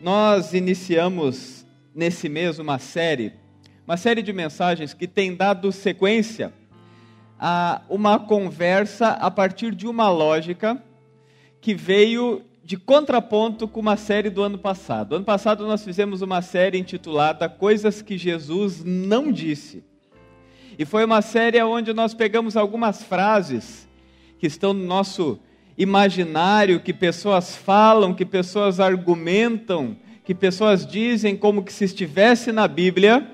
nós iniciamos nesse mês uma série, uma série de mensagens que tem dado sequência a uma conversa a partir de uma lógica que veio de contraponto com uma série do ano passado. Ano passado nós fizemos uma série intitulada Coisas que Jesus não disse. E foi uma série onde nós pegamos algumas frases que estão no nosso imaginário, que pessoas falam, que pessoas argumentam, que pessoas dizem como que se estivesse na Bíblia,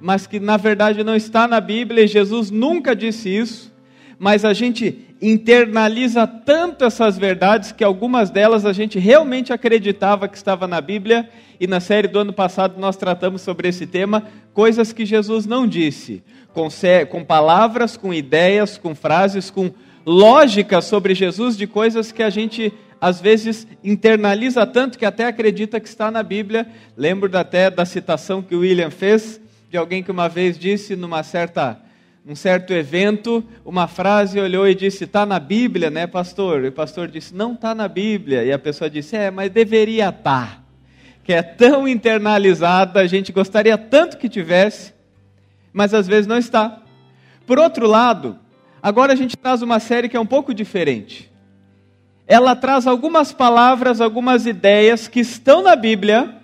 mas que na verdade não está na Bíblia, e Jesus nunca disse isso, mas a gente internaliza tanto essas verdades que algumas delas a gente realmente acreditava que estava na Bíblia, e na série do ano passado nós tratamos sobre esse tema, coisas que Jesus não disse, com, palavras, com ideias, com frases, com lógica sobre Jesus de coisas que a gente às vezes internaliza tanto que até acredita que está na Bíblia. Lembro até da citação que o William fez de alguém que uma vez disse numa certa um certo evento, uma frase olhou e disse: "Está na Bíblia, né, pastor?" E o pastor disse: "Não está na Bíblia." E a pessoa disse: "É, mas deveria estar." Tá. Que é tão internalizada, a gente gostaria tanto que tivesse, mas às vezes não está. Por outro lado, Agora a gente traz uma série que é um pouco diferente. Ela traz algumas palavras, algumas ideias que estão na Bíblia,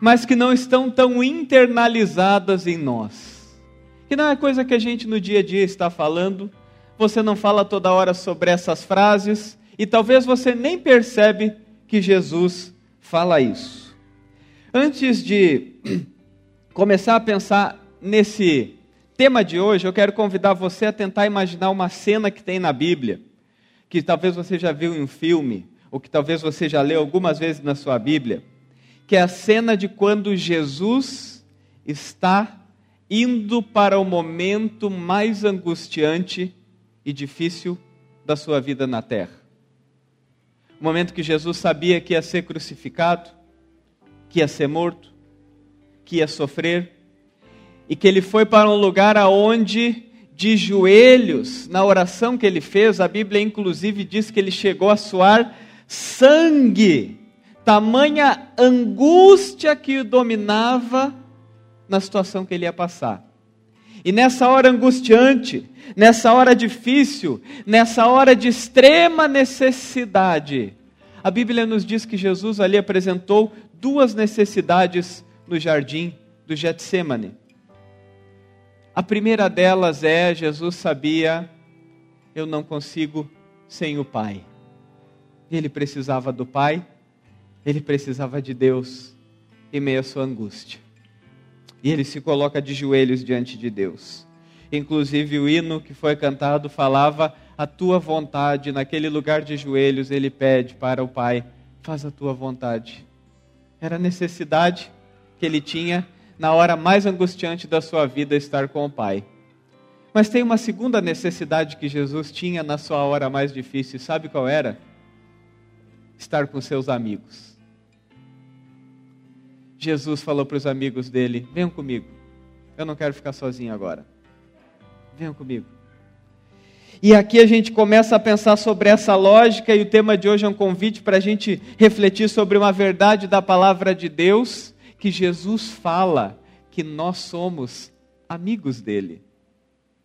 mas que não estão tão internalizadas em nós. Que não é coisa que a gente no dia a dia está falando, você não fala toda hora sobre essas frases, e talvez você nem percebe que Jesus fala isso. Antes de começar a pensar nesse tema de hoje, eu quero convidar você a tentar imaginar uma cena que tem na Bíblia, que talvez você já viu em um filme, ou que talvez você já leu algumas vezes na sua Bíblia, que é a cena de quando Jesus está indo para o momento mais angustiante e difícil da sua vida na terra. O momento que Jesus sabia que ia ser crucificado, que ia ser morto, que ia sofrer, e que ele foi para um lugar aonde de joelhos, na oração que ele fez, a Bíblia inclusive diz que ele chegou a suar sangue, tamanha angústia que o dominava na situação que ele ia passar. E nessa hora angustiante, nessa hora difícil, nessa hora de extrema necessidade, a Bíblia nos diz que Jesus ali apresentou duas necessidades no jardim do Getsemane. A primeira delas é: Jesus sabia, eu não consigo sem o Pai. Ele precisava do Pai, ele precisava de Deus em meio à sua angústia. E ele se coloca de joelhos diante de Deus. Inclusive, o hino que foi cantado falava: A tua vontade, naquele lugar de joelhos, ele pede para o Pai: Faz a tua vontade. Era a necessidade que ele tinha na hora mais angustiante da sua vida, estar com o Pai. Mas tem uma segunda necessidade que Jesus tinha na sua hora mais difícil, sabe qual era? Estar com seus amigos. Jesus falou para os amigos dele: Venham comigo, eu não quero ficar sozinho agora. Venham comigo. E aqui a gente começa a pensar sobre essa lógica, e o tema de hoje é um convite para a gente refletir sobre uma verdade da palavra de Deus que Jesus fala que nós somos amigos dele.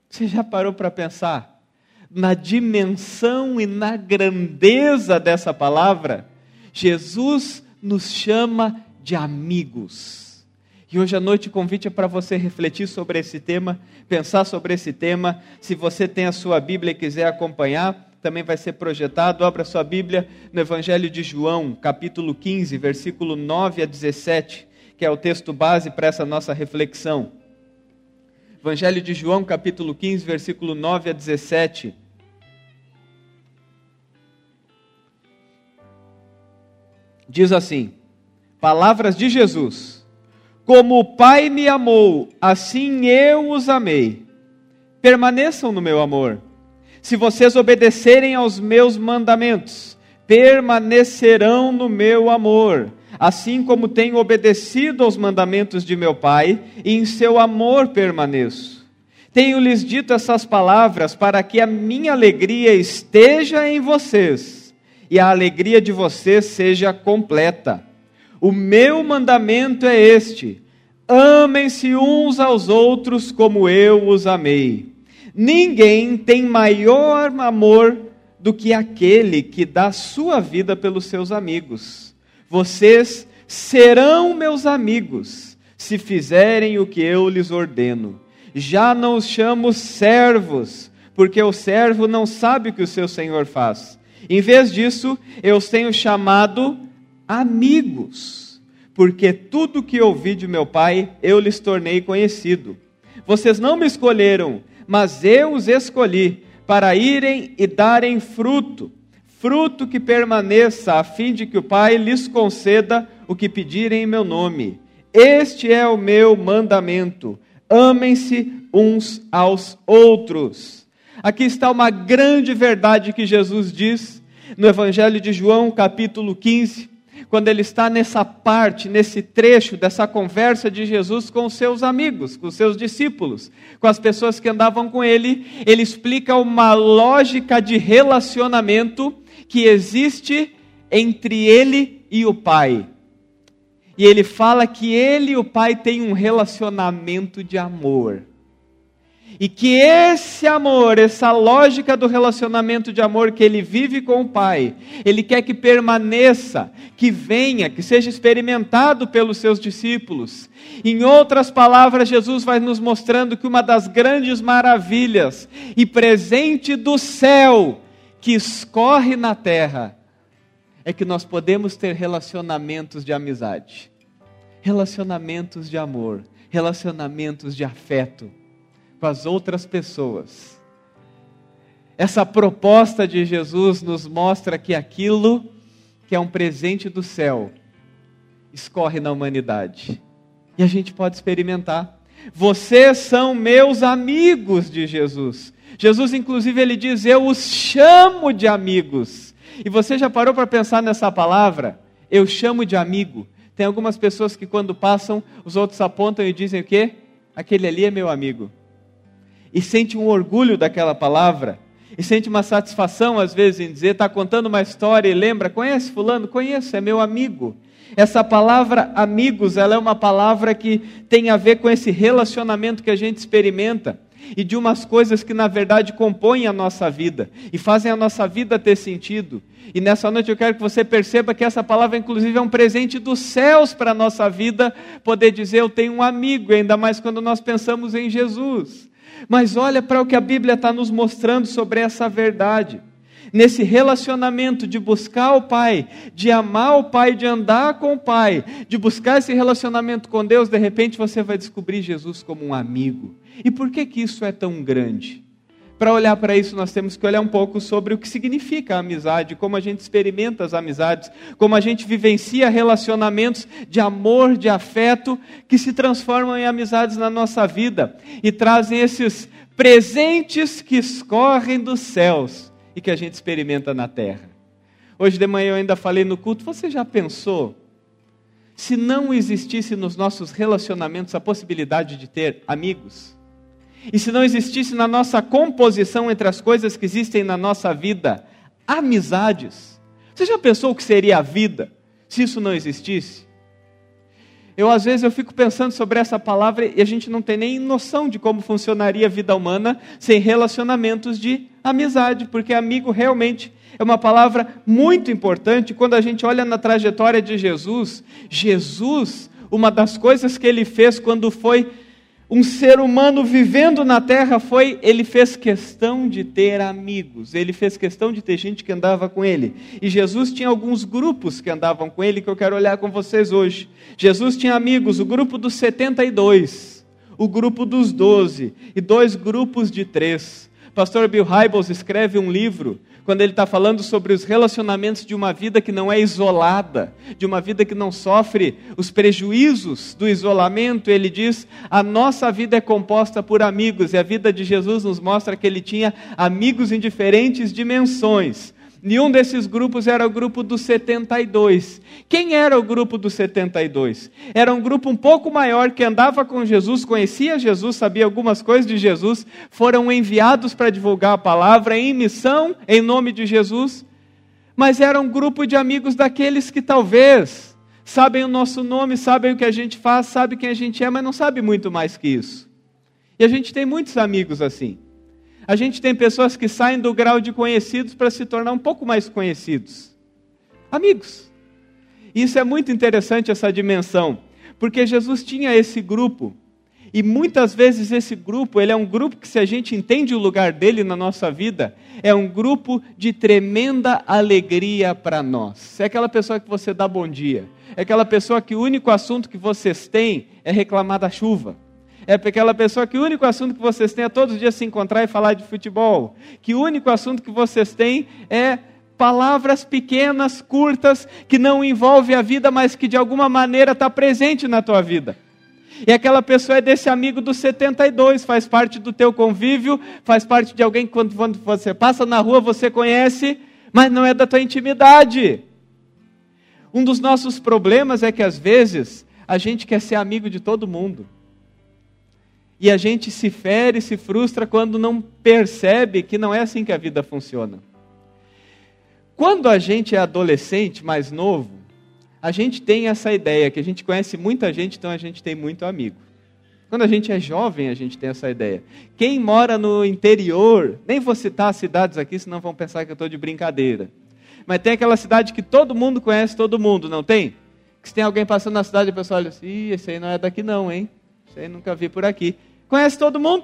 Você já parou para pensar na dimensão e na grandeza dessa palavra? Jesus nos chama de amigos. E hoje à noite o convite é para você refletir sobre esse tema, pensar sobre esse tema. Se você tem a sua Bíblia e quiser acompanhar, também vai ser projetado. Abra sua Bíblia no Evangelho de João, capítulo 15, versículo 9 a 17 que é o texto base para essa nossa reflexão. Evangelho de João, capítulo 15, versículo 9 a 17. Diz assim: Palavras de Jesus: Como o Pai me amou, assim eu os amei. Permaneçam no meu amor. Se vocês obedecerem aos meus mandamentos, permanecerão no meu amor assim como tenho obedecido aos mandamentos de meu Pai, e em seu amor permaneço. Tenho-lhes dito essas palavras para que a minha alegria esteja em vocês e a alegria de vocês seja completa. O meu mandamento é este: amem-se uns aos outros como eu os amei. Ninguém tem maior amor do que aquele que dá sua vida pelos seus amigos. Vocês serão meus amigos se fizerem o que eu lhes ordeno. Já não os chamo servos, porque o servo não sabe o que o seu senhor faz. Em vez disso, eu os tenho chamado amigos, porque tudo que ouvi de meu pai eu lhes tornei conhecido. Vocês não me escolheram, mas eu os escolhi para irem e darem fruto, fruto que permaneça, a fim de que o Pai lhes conceda o que pedirem em meu nome. Este é o meu mandamento: amem-se uns aos outros. Aqui está uma grande verdade que Jesus diz no Evangelho de João, capítulo 15, quando ele está nessa parte, nesse trecho dessa conversa de Jesus com os seus amigos, com os seus discípulos, com as pessoas que andavam com ele, ele explica uma lógica de relacionamento que existe entre ele e o Pai. E ele fala que ele e o Pai têm um relacionamento de amor. E que esse amor, essa lógica do relacionamento de amor que ele vive com o Pai, ele quer que permaneça, que venha, que seja experimentado pelos seus discípulos. Em outras palavras, Jesus vai nos mostrando que uma das grandes maravilhas e presente do céu que escorre na terra é que nós podemos ter relacionamentos de amizade, relacionamentos de amor, relacionamentos de afeto com as outras pessoas. Essa proposta de Jesus nos mostra que aquilo que é um presente do céu escorre na humanidade. E a gente pode experimentar. Vocês são meus amigos de Jesus. Jesus, inclusive, ele diz: Eu os chamo de amigos. E você já parou para pensar nessa palavra? Eu chamo de amigo. Tem algumas pessoas que, quando passam, os outros apontam e dizem o quê? Aquele ali é meu amigo e sente um orgulho daquela palavra, e sente uma satisfação às vezes em dizer, está contando uma história e lembra, conhece fulano? Conheço, é meu amigo. Essa palavra amigos, ela é uma palavra que tem a ver com esse relacionamento que a gente experimenta e de umas coisas que na verdade compõem a nossa vida e fazem a nossa vida ter sentido. E nessa noite eu quero que você perceba que essa palavra, inclusive, é um presente dos céus para a nossa vida, poder dizer eu tenho um amigo, ainda mais quando nós pensamos em Jesus. Mas olha para o que a Bíblia está nos mostrando sobre essa verdade. Nesse relacionamento de buscar o Pai, de amar o Pai, de andar com o Pai, de buscar esse relacionamento com Deus, de repente você vai descobrir Jesus como um amigo. E por que, que isso é tão grande? Para olhar para isso, nós temos que olhar um pouco sobre o que significa a amizade, como a gente experimenta as amizades, como a gente vivencia relacionamentos de amor, de afeto, que se transformam em amizades na nossa vida e trazem esses presentes que escorrem dos céus e que a gente experimenta na terra. Hoje de manhã eu ainda falei no culto, você já pensou? Se não existisse nos nossos relacionamentos a possibilidade de ter amigos? E se não existisse na nossa composição entre as coisas que existem na nossa vida, amizades, você já pensou o que seria a vida se isso não existisse? Eu às vezes eu fico pensando sobre essa palavra e a gente não tem nem noção de como funcionaria a vida humana sem relacionamentos de amizade, porque amigo realmente é uma palavra muito importante quando a gente olha na trajetória de Jesus. Jesus, uma das coisas que ele fez quando foi um ser humano vivendo na terra foi, ele fez questão de ter amigos, ele fez questão de ter gente que andava com ele. E Jesus tinha alguns grupos que andavam com ele que eu quero olhar com vocês hoje. Jesus tinha amigos, o grupo dos 72, o grupo dos 12 e dois grupos de três. Pastor Bill Hybels escreve um livro quando ele está falando sobre os relacionamentos de uma vida que não é isolada, de uma vida que não sofre os prejuízos do isolamento, ele diz: a nossa vida é composta por amigos, e a vida de Jesus nos mostra que ele tinha amigos em diferentes dimensões. Nenhum desses grupos era o grupo dos 72. Quem era o grupo dos 72? Era um grupo um pouco maior que andava com Jesus, conhecia Jesus, sabia algumas coisas de Jesus, foram enviados para divulgar a palavra em missão em nome de Jesus, mas era um grupo de amigos daqueles que talvez sabem o nosso nome, sabem o que a gente faz, sabem quem a gente é, mas não sabe muito mais que isso. E a gente tem muitos amigos assim. A gente tem pessoas que saem do grau de conhecidos para se tornar um pouco mais conhecidos. Amigos. Isso é muito interessante, essa dimensão, porque Jesus tinha esse grupo. E muitas vezes esse grupo, ele é um grupo que se a gente entende o lugar dele na nossa vida, é um grupo de tremenda alegria para nós. É aquela pessoa que você dá bom dia. É aquela pessoa que o único assunto que vocês têm é reclamar da chuva. É aquela pessoa que o único assunto que vocês têm é todos os dias se encontrar e falar de futebol. Que o único assunto que vocês têm é palavras pequenas, curtas, que não envolve a vida, mas que de alguma maneira está presente na tua vida. E aquela pessoa é desse amigo do 72, faz parte do teu convívio, faz parte de alguém que quando você passa na rua você conhece, mas não é da tua intimidade. Um dos nossos problemas é que às vezes a gente quer ser amigo de todo mundo. E a gente se fere, se frustra quando não percebe que não é assim que a vida funciona. Quando a gente é adolescente, mais novo, a gente tem essa ideia que a gente conhece muita gente, então a gente tem muito amigo. Quando a gente é jovem, a gente tem essa ideia. Quem mora no interior, nem vou citar cidades aqui, senão vão pensar que eu estou de brincadeira. Mas tem aquela cidade que todo mundo conhece todo mundo, não tem? Que se tem alguém passando na cidade, o pessoal olha assim, esse aí não é daqui não, hein? Esse aí nunca vi por aqui. Conhece todo mundo.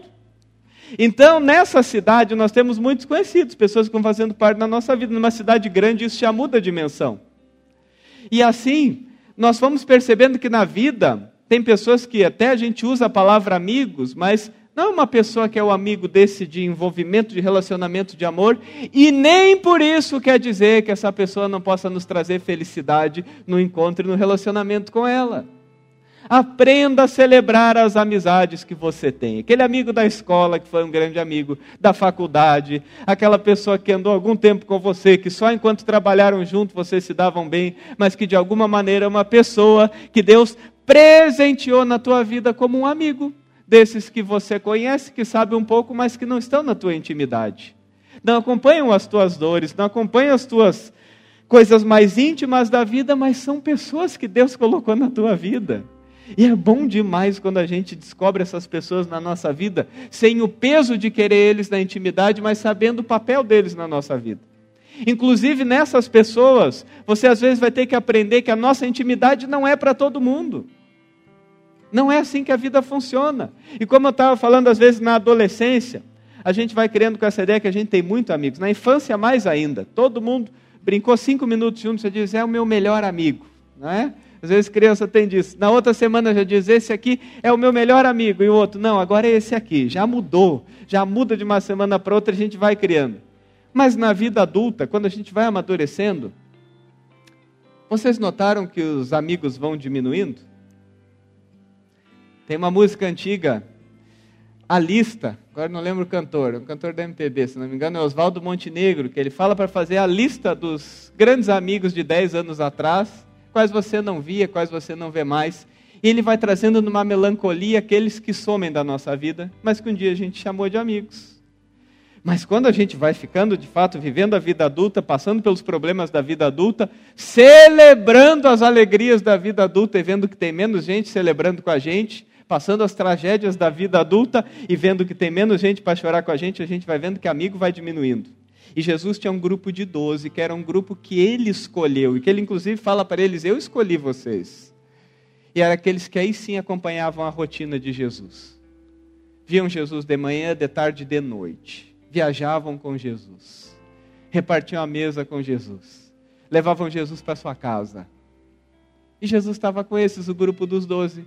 Então, nessa cidade, nós temos muitos conhecidos, pessoas que estão fazendo parte da nossa vida. Numa cidade grande, isso já muda a dimensão. E assim, nós vamos percebendo que na vida, tem pessoas que até a gente usa a palavra amigos, mas não é uma pessoa que é o amigo desse de envolvimento, de relacionamento de amor, e nem por isso quer dizer que essa pessoa não possa nos trazer felicidade no encontro e no relacionamento com ela. Aprenda a celebrar as amizades que você tem. Aquele amigo da escola que foi um grande amigo, da faculdade, aquela pessoa que andou algum tempo com você, que só enquanto trabalharam junto vocês se davam bem, mas que de alguma maneira é uma pessoa que Deus presenteou na tua vida como um amigo, desses que você conhece, que sabe um pouco, mas que não estão na tua intimidade. Não acompanham as tuas dores, não acompanham as tuas coisas mais íntimas da vida, mas são pessoas que Deus colocou na tua vida. E é bom demais quando a gente descobre essas pessoas na nossa vida, sem o peso de querer eles na intimidade, mas sabendo o papel deles na nossa vida. Inclusive nessas pessoas, você às vezes vai ter que aprender que a nossa intimidade não é para todo mundo. Não é assim que a vida funciona. E como eu estava falando às vezes na adolescência, a gente vai criando com essa ideia que a gente tem muito amigos. Na infância mais ainda, todo mundo brincou cinco minutos juntos, você diz, é o meu melhor amigo, não é? Às vezes criança tem disso. Na outra semana já diz: esse aqui é o meu melhor amigo. E o outro, não, agora é esse aqui. Já mudou. Já muda de uma semana para outra, a gente vai criando. Mas na vida adulta, quando a gente vai amadurecendo, vocês notaram que os amigos vão diminuindo? Tem uma música antiga, A Lista, agora não lembro o cantor, é um cantor da MPB, se não me engano é Oswaldo Montenegro, que ele fala para fazer a lista dos grandes amigos de 10 anos atrás quais você não via, quais você não vê mais. E ele vai trazendo numa melancolia aqueles que somem da nossa vida, mas que um dia a gente chamou de amigos. Mas quando a gente vai ficando de fato vivendo a vida adulta, passando pelos problemas da vida adulta, celebrando as alegrias da vida adulta e vendo que tem menos gente celebrando com a gente, passando as tragédias da vida adulta e vendo que tem menos gente para chorar com a gente, a gente vai vendo que amigo vai diminuindo. E Jesus tinha um grupo de doze, que era um grupo que ele escolheu, e que ele inclusive fala para eles: Eu escolhi vocês. E eram aqueles que aí sim acompanhavam a rotina de Jesus. Viam Jesus de manhã, de tarde e de noite. Viajavam com Jesus. Repartiam a mesa com Jesus. Levavam Jesus para sua casa. E Jesus estava com esses, o grupo dos doze,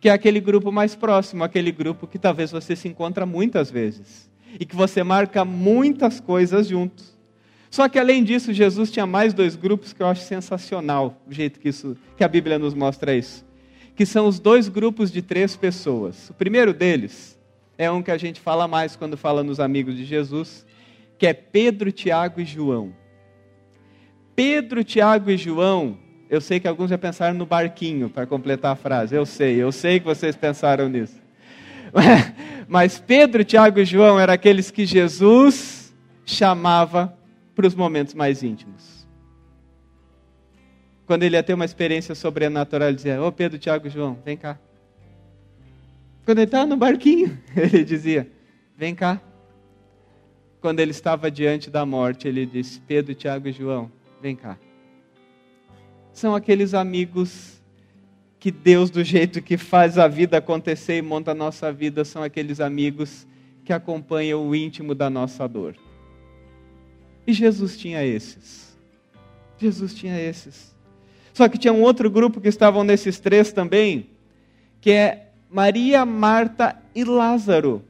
que é aquele grupo mais próximo, aquele grupo que talvez você se encontra muitas vezes e que você marca muitas coisas juntos. Só que além disso, Jesus tinha mais dois grupos que eu acho sensacional, o jeito que, isso, que a Bíblia nos mostra isso. Que são os dois grupos de três pessoas. O primeiro deles é um que a gente fala mais quando fala nos amigos de Jesus, que é Pedro, Tiago e João. Pedro, Tiago e João, eu sei que alguns já pensaram no barquinho para completar a frase. Eu sei, eu sei que vocês pensaram nisso. Mas Pedro, Tiago e João eram aqueles que Jesus chamava para os momentos mais íntimos. quando ele ia ter uma experiência sobrenatural, ele dizia: Ô oh, Pedro, Tiago e João, vem cá. Quando ele estava no barquinho, ele dizia: Vem cá. Quando ele estava diante da morte, ele disse: Pedro, Tiago e João, vem cá. São aqueles amigos que Deus, do jeito que faz a vida acontecer e monta a nossa vida, são aqueles amigos que acompanham o íntimo da nossa dor. E Jesus tinha esses. Jesus tinha esses. Só que tinha um outro grupo que estavam nesses três também, que é Maria, Marta e Lázaro.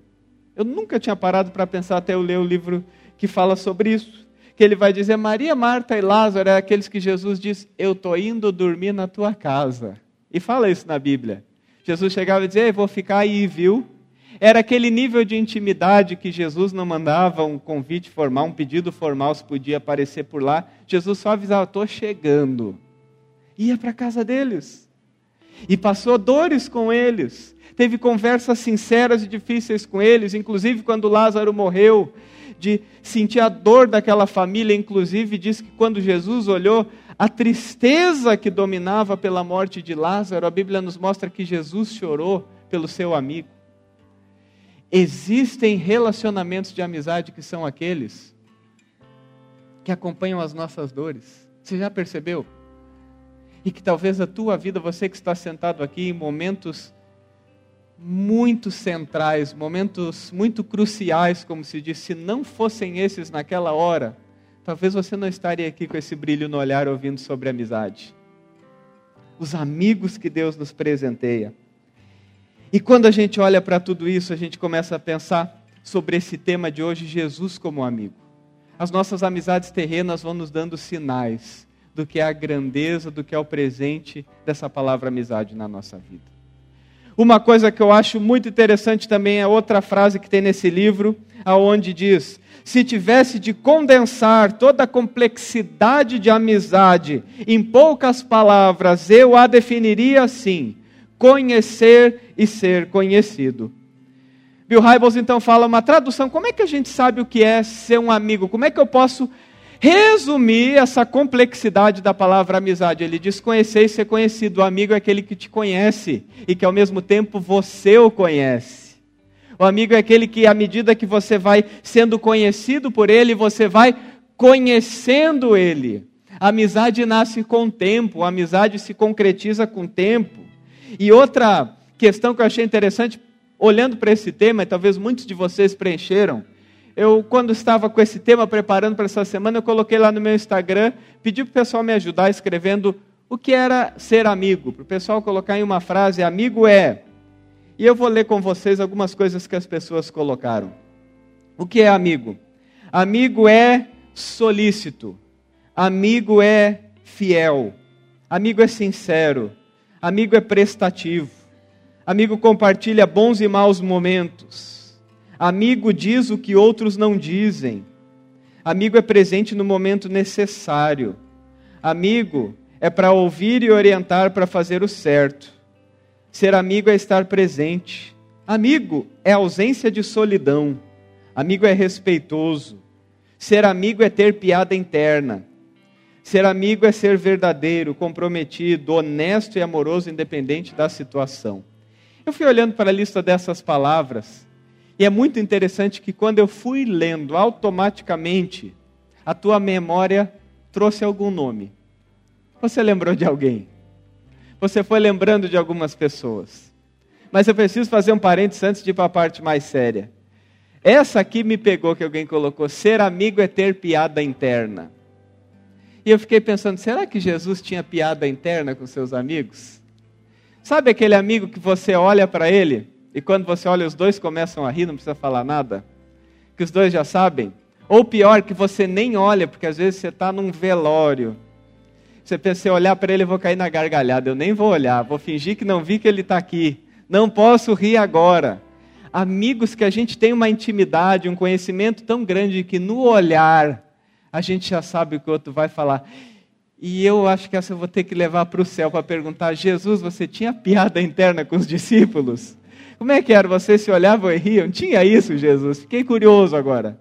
Eu nunca tinha parado para pensar até eu ler o livro que fala sobre isso. Que ele vai dizer: Maria, Marta e Lázaro é aqueles que Jesus diz: Eu estou indo dormir na tua casa. E fala isso na Bíblia. Jesus chegava e dizia: Vou ficar aí, viu? Era aquele nível de intimidade que Jesus não mandava um convite formal, um pedido formal se podia aparecer por lá. Jesus só avisava: Estou chegando ia para a casa deles. E passou dores com eles. Teve conversas sinceras e difíceis com eles, inclusive quando Lázaro morreu, de sentir a dor daquela família, inclusive diz que quando Jesus olhou a tristeza que dominava pela morte de Lázaro, a Bíblia nos mostra que Jesus chorou pelo seu amigo. Existem relacionamentos de amizade que são aqueles que acompanham as nossas dores. Você já percebeu? e que talvez a tua vida, você que está sentado aqui em momentos muito centrais, momentos muito cruciais, como se diz, se não fossem esses naquela hora, talvez você não estaria aqui com esse brilho no olhar ouvindo sobre amizade. Os amigos que Deus nos presenteia. E quando a gente olha para tudo isso, a gente começa a pensar sobre esse tema de hoje, Jesus como amigo. As nossas amizades terrenas vão nos dando sinais do que é a grandeza, do que é o presente dessa palavra amizade na nossa vida. Uma coisa que eu acho muito interessante também é outra frase que tem nesse livro, aonde diz: se tivesse de condensar toda a complexidade de amizade em poucas palavras, eu a definiria assim: conhecer e ser conhecido. Bill Hybels então fala uma tradução: como é que a gente sabe o que é ser um amigo? Como é que eu posso resumir essa complexidade da palavra amizade. Ele diz: conhecer e ser conhecido. O amigo é aquele que te conhece e que ao mesmo tempo você o conhece. O amigo é aquele que, à medida que você vai sendo conhecido por ele, você vai conhecendo ele. A amizade nasce com o tempo, a amizade se concretiza com o tempo. E outra questão que eu achei interessante, olhando para esse tema, e talvez muitos de vocês preencheram, eu, quando estava com esse tema preparando para essa semana, eu coloquei lá no meu Instagram, pedi para o pessoal me ajudar escrevendo o que era ser amigo, para o pessoal colocar em uma frase: amigo é. E eu vou ler com vocês algumas coisas que as pessoas colocaram. O que é amigo? Amigo é solícito, amigo é fiel, amigo é sincero, amigo é prestativo, amigo compartilha bons e maus momentos. Amigo diz o que outros não dizem. Amigo é presente no momento necessário. Amigo é para ouvir e orientar para fazer o certo. Ser amigo é estar presente. Amigo é ausência de solidão. Amigo é respeitoso. Ser amigo é ter piada interna. Ser amigo é ser verdadeiro, comprometido, honesto e amoroso, independente da situação. Eu fui olhando para a lista dessas palavras e é muito interessante que quando eu fui lendo, automaticamente a tua memória trouxe algum nome. Você lembrou de alguém? Você foi lembrando de algumas pessoas. Mas eu preciso fazer um parênteses antes de ir para a parte mais séria. Essa aqui me pegou que alguém colocou: ser amigo é ter piada interna. E eu fiquei pensando: será que Jesus tinha piada interna com seus amigos? Sabe aquele amigo que você olha para ele e quando você olha, os dois começam a rir, não precisa falar nada, que os dois já sabem. Ou pior, que você nem olha, porque às vezes você está num velório. Você pensa, se olhar para ele, eu vou cair na gargalhada. Eu nem vou olhar, vou fingir que não vi que ele está aqui. Não posso rir agora. Amigos que a gente tem uma intimidade, um conhecimento tão grande que no olhar a gente já sabe o que o outro vai falar. E eu acho que essa eu vou ter que levar para o céu para perguntar: Jesus, você tinha piada interna com os discípulos? Como é que era? Vocês se olhavam e riam? Tinha isso, Jesus. Fiquei curioso agora.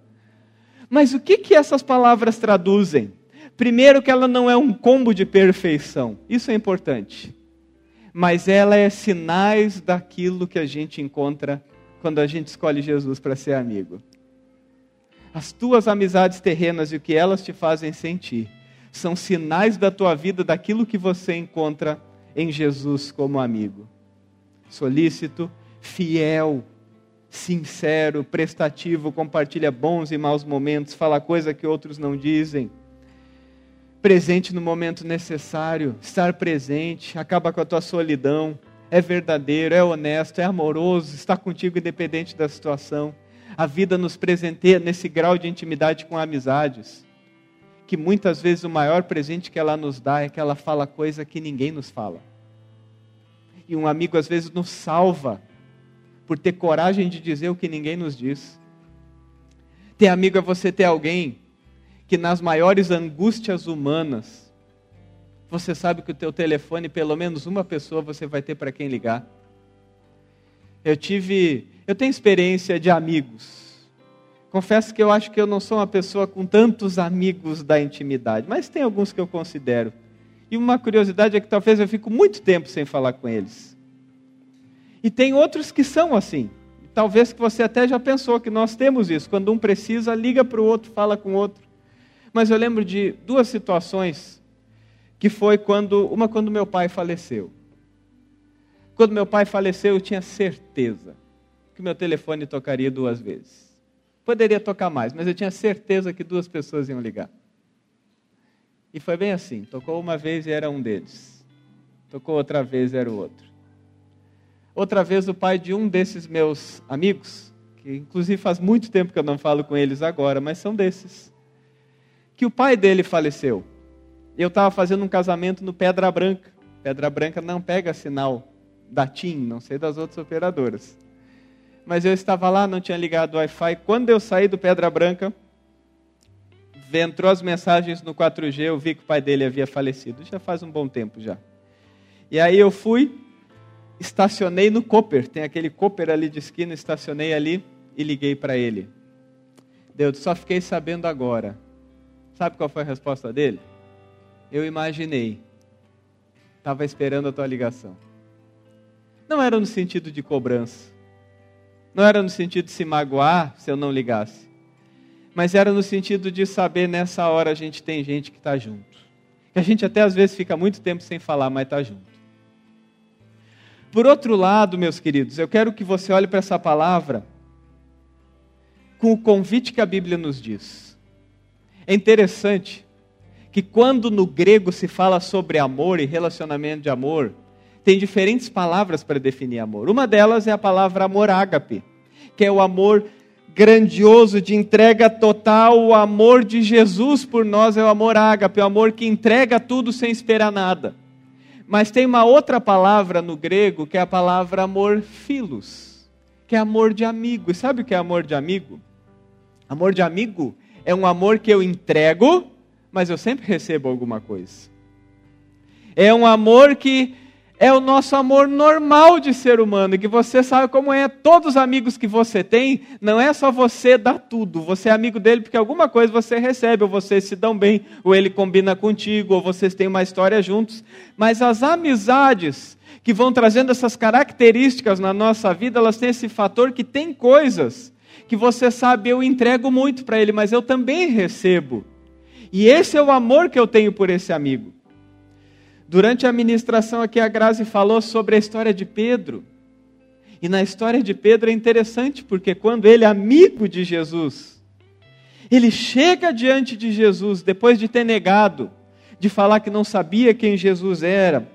Mas o que, que essas palavras traduzem? Primeiro, que ela não é um combo de perfeição, isso é importante. Mas ela é sinais daquilo que a gente encontra quando a gente escolhe Jesus para ser amigo. As tuas amizades terrenas e o que elas te fazem sentir são sinais da tua vida, daquilo que você encontra em Jesus como amigo. Solícito, fiel, sincero, prestativo, compartilha bons e maus momentos, fala coisa que outros não dizem. Presente no momento necessário, estar presente, acaba com a tua solidão, é verdadeiro, é honesto, é amoroso, está contigo independente da situação. A vida nos presenteia nesse grau de intimidade com amizades, que muitas vezes o maior presente que ela nos dá é que ela fala coisa que ninguém nos fala. E um amigo às vezes nos salva por ter coragem de dizer o que ninguém nos diz. Ter amigo é você ter alguém que nas maiores angústias humanas, você sabe que o teu telefone, pelo menos uma pessoa você vai ter para quem ligar. Eu tive, eu tenho experiência de amigos. Confesso que eu acho que eu não sou uma pessoa com tantos amigos da intimidade, mas tem alguns que eu considero. E uma curiosidade é que talvez eu fico muito tempo sem falar com eles. E tem outros que são assim. Talvez que você até já pensou que nós temos isso. Quando um precisa, liga para o outro, fala com o outro. Mas eu lembro de duas situações que foi quando uma quando meu pai faleceu. Quando meu pai faleceu, eu tinha certeza que meu telefone tocaria duas vezes. Poderia tocar mais, mas eu tinha certeza que duas pessoas iam ligar. E foi bem assim. Tocou uma vez e era um deles. Tocou outra vez e era o outro. Outra vez, o pai de um desses meus amigos, que inclusive faz muito tempo que eu não falo com eles agora, mas são desses, que o pai dele faleceu. Eu estava fazendo um casamento no Pedra Branca. Pedra Branca não pega sinal da TIM, não sei das outras operadoras. Mas eu estava lá, não tinha ligado o Wi-Fi. Quando eu saí do Pedra Branca, entrou as mensagens no 4G, eu vi que o pai dele havia falecido. Já faz um bom tempo já. E aí eu fui, estacionei no Cooper, tem aquele Cooper ali de esquina, estacionei ali e liguei para ele. Deus, só fiquei sabendo agora. Sabe qual foi a resposta dele? Eu imaginei. Estava esperando a tua ligação. Não era no sentido de cobrança. Não era no sentido de se magoar se eu não ligasse. Mas era no sentido de saber nessa hora a gente tem gente que está junto. Que a gente até às vezes fica muito tempo sem falar, mas está junto. Por outro lado, meus queridos, eu quero que você olhe para essa palavra com o convite que a Bíblia nos diz. É interessante que quando no grego se fala sobre amor e relacionamento de amor, tem diferentes palavras para definir amor. Uma delas é a palavra amor ágape, que é o amor grandioso de entrega total, o amor de Jesus por nós é o amor ágape, o amor que entrega tudo sem esperar nada. Mas tem uma outra palavra no grego que é a palavra amor filos, que é amor de amigo. E sabe o que é amor de amigo? Amor de amigo é um amor que eu entrego, mas eu sempre recebo alguma coisa. É um amor que é o nosso amor normal de ser humano, que você sabe como é. Todos os amigos que você tem, não é só você dar tudo, você é amigo dele porque alguma coisa você recebe, ou vocês se dão bem, ou ele combina contigo, ou vocês têm uma história juntos. Mas as amizades que vão trazendo essas características na nossa vida, elas têm esse fator que tem coisas que você sabe, eu entrego muito para ele, mas eu também recebo. E esse é o amor que eu tenho por esse amigo. Durante a ministração aqui, a Grazi falou sobre a história de Pedro. E na história de Pedro é interessante, porque quando ele é amigo de Jesus, ele chega diante de Jesus, depois de ter negado, de falar que não sabia quem Jesus era,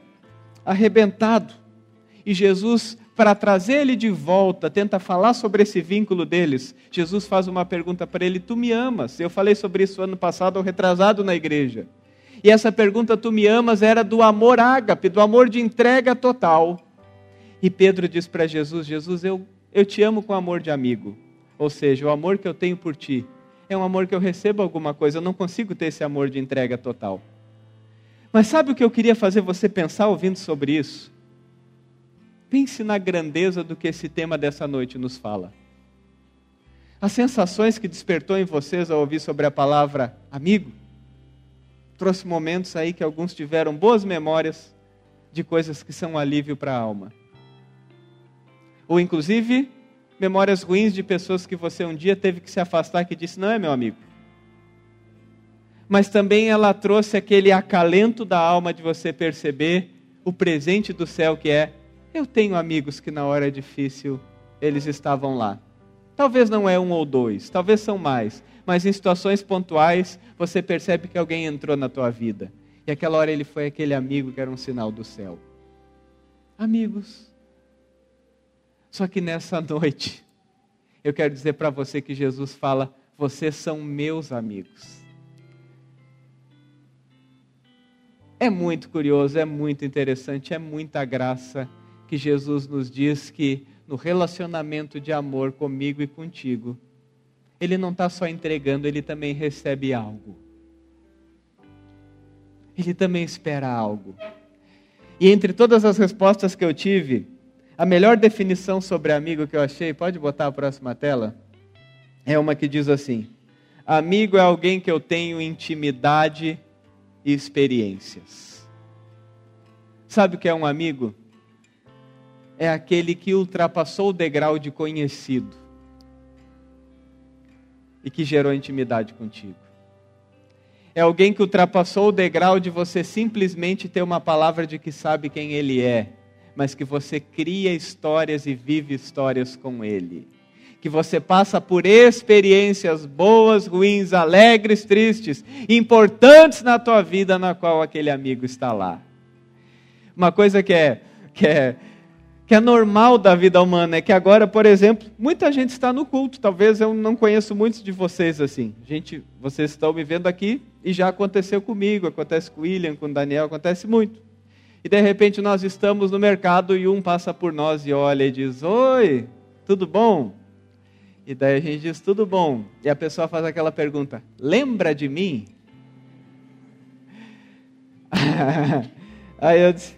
arrebentado. E Jesus, para trazer ele de volta, tenta falar sobre esse vínculo deles. Jesus faz uma pergunta para ele: Tu me amas? Eu falei sobre isso ano passado, ou retrasado na igreja. E essa pergunta, tu me amas, era do amor ágape, do amor de entrega total. E Pedro diz para Jesus: Jesus, eu, eu te amo com amor de amigo. Ou seja, o amor que eu tenho por ti é um amor que eu recebo alguma coisa, eu não consigo ter esse amor de entrega total. Mas sabe o que eu queria fazer você pensar ouvindo sobre isso? Pense na grandeza do que esse tema dessa noite nos fala. As sensações que despertou em vocês ao ouvir sobre a palavra amigo trouxe momentos aí que alguns tiveram boas memórias de coisas que são um alívio para a alma. Ou inclusive memórias ruins de pessoas que você um dia teve que se afastar que disse não é meu amigo. Mas também ela trouxe aquele acalento da alma de você perceber o presente do céu que é eu tenho amigos que na hora difícil eles estavam lá. Talvez não é um ou dois, talvez são mais, mas em situações pontuais você percebe que alguém entrou na tua vida. E aquela hora ele foi aquele amigo que era um sinal do céu. Amigos. Só que nessa noite, eu quero dizer para você que Jesus fala: vocês são meus amigos. É muito curioso, é muito interessante, é muita graça que Jesus nos diz que no relacionamento de amor comigo e contigo, ele não está só entregando, ele também recebe algo. Ele também espera algo. E entre todas as respostas que eu tive, a melhor definição sobre amigo que eu achei, pode botar a próxima tela? É uma que diz assim: Amigo é alguém que eu tenho intimidade e experiências. Sabe o que é um amigo? É aquele que ultrapassou o degrau de conhecido e que gerou intimidade contigo. É alguém que ultrapassou o degrau de você simplesmente ter uma palavra de que sabe quem ele é, mas que você cria histórias e vive histórias com ele. Que você passa por experiências boas, ruins, alegres, tristes, importantes na tua vida, na qual aquele amigo está lá. Uma coisa que é, que é que é normal da vida humana, é que agora, por exemplo, muita gente está no culto. Talvez eu não conheço muitos de vocês assim. Gente, vocês estão me vendo aqui e já aconteceu comigo, acontece com o William, com o Daniel, acontece muito. E de repente nós estamos no mercado e um passa por nós e olha e diz: Oi, tudo bom? E daí a gente diz: Tudo bom. E a pessoa faz aquela pergunta: Lembra de mim? Aí eu disse: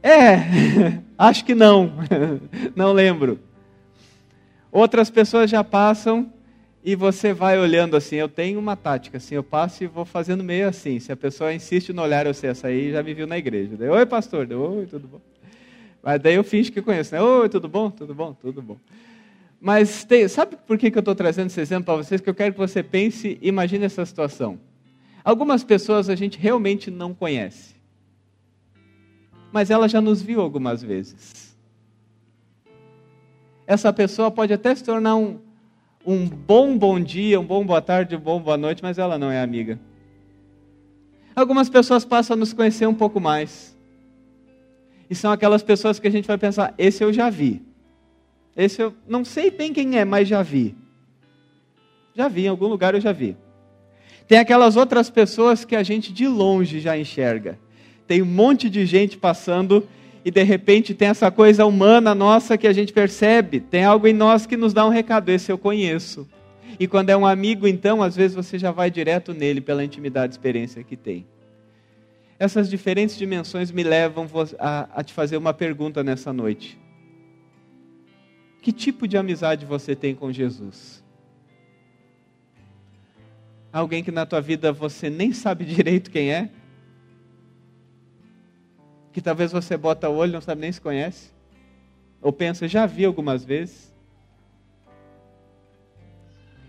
É. Acho que não, não lembro. Outras pessoas já passam e você vai olhando assim. Eu tenho uma tática, assim, eu passo e vou fazendo meio assim. Se a pessoa insiste no olhar, eu sei, essa aí já me viu na igreja. Daí, Oi, pastor. Daí, Oi, tudo bom? Mas daí eu finge que conheço. Né? Oi, tudo bom? Tudo bom? Tudo bom. Mas tem, sabe por que, que eu estou trazendo esse exemplo para vocês? Que eu quero que você pense, imagine essa situação. Algumas pessoas a gente realmente não conhece mas ela já nos viu algumas vezes. Essa pessoa pode até se tornar um, um bom bom dia, um bom boa tarde, um bom boa noite, mas ela não é amiga. Algumas pessoas passam a nos conhecer um pouco mais. E são aquelas pessoas que a gente vai pensar: esse eu já vi. Esse eu não sei bem quem é, mas já vi. Já vi, em algum lugar eu já vi. Tem aquelas outras pessoas que a gente de longe já enxerga tem um monte de gente passando e de repente tem essa coisa humana nossa que a gente percebe, tem algo em nós que nos dá um recado, esse eu conheço. E quando é um amigo, então, às vezes você já vai direto nele pela intimidade e experiência que tem. Essas diferentes dimensões me levam a, a te fazer uma pergunta nessa noite. Que tipo de amizade você tem com Jesus? Alguém que na tua vida você nem sabe direito quem é? Que talvez você bota o olho não sabe nem se conhece, ou pensa, já vi algumas vezes,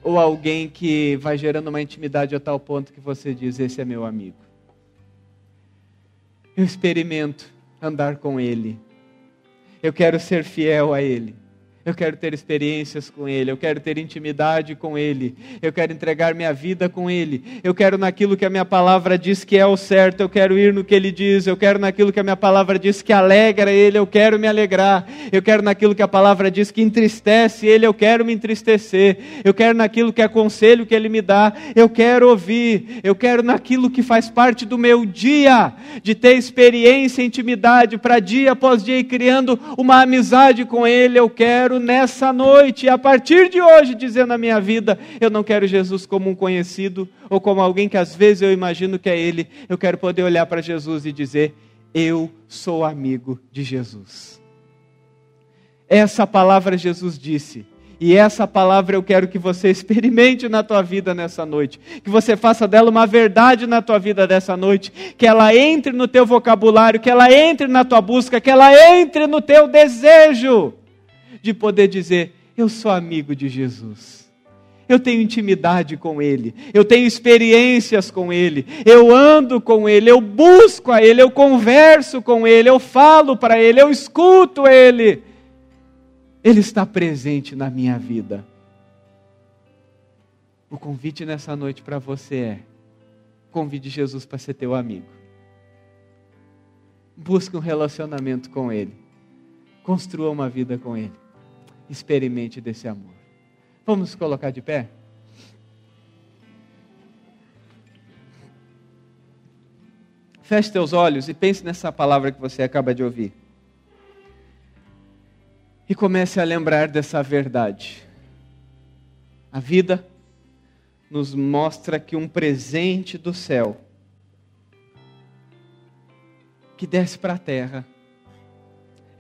ou alguém que vai gerando uma intimidade a tal ponto que você diz: Esse é meu amigo. Eu experimento andar com Ele, eu quero ser fiel a Ele. Eu quero ter experiências com Ele, eu quero ter intimidade com Ele, eu quero entregar minha vida com Ele, eu quero naquilo que a minha palavra diz que é o certo, eu quero ir no que Ele diz, eu quero naquilo que a minha palavra diz que alegra Ele, eu quero me alegrar, eu quero naquilo que a palavra diz que entristece Ele, eu quero me entristecer, eu quero naquilo que é conselho que Ele me dá, eu quero ouvir, eu quero naquilo que faz parte do meu dia, de ter experiência, intimidade, para dia após dia ir criando uma amizade com Ele, eu quero quero nessa noite, a partir de hoje, dizer na minha vida: eu não quero Jesus como um conhecido ou como alguém que às vezes eu imagino que é Ele. Eu quero poder olhar para Jesus e dizer: eu sou amigo de Jesus. Essa palavra Jesus disse. E essa palavra eu quero que você experimente na tua vida nessa noite, que você faça dela uma verdade na tua vida dessa noite, que ela entre no teu vocabulário, que ela entre na tua busca, que ela entre no teu desejo de poder dizer: eu sou amigo de Jesus eu tenho intimidade com Ele, eu tenho experiências com Ele, eu ando com Ele, eu busco a Ele, eu converso com Ele, eu falo para Ele, eu escuto Ele. Ele está presente na minha vida. O convite nessa noite para você é: convide Jesus para ser teu amigo. Busque um relacionamento com Ele. Construa uma vida com Ele. Experimente desse amor. Vamos colocar de pé? Feche teus olhos e pense nessa palavra que você acaba de ouvir. E comece a lembrar dessa verdade. A vida nos mostra que um presente do céu que desce para a terra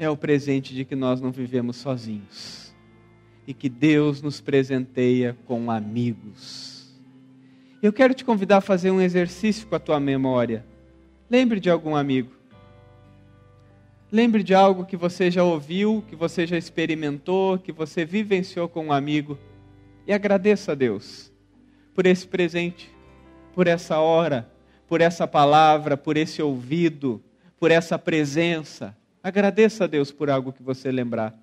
é o presente de que nós não vivemos sozinhos e que Deus nos presenteia com amigos. Eu quero te convidar a fazer um exercício com a tua memória. Lembre de algum amigo. Lembre de algo que você já ouviu, que você já experimentou, que você vivenciou com um amigo. E agradeça a Deus por esse presente, por essa hora, por essa palavra, por esse ouvido, por essa presença. Agradeça a Deus por algo que você lembrar.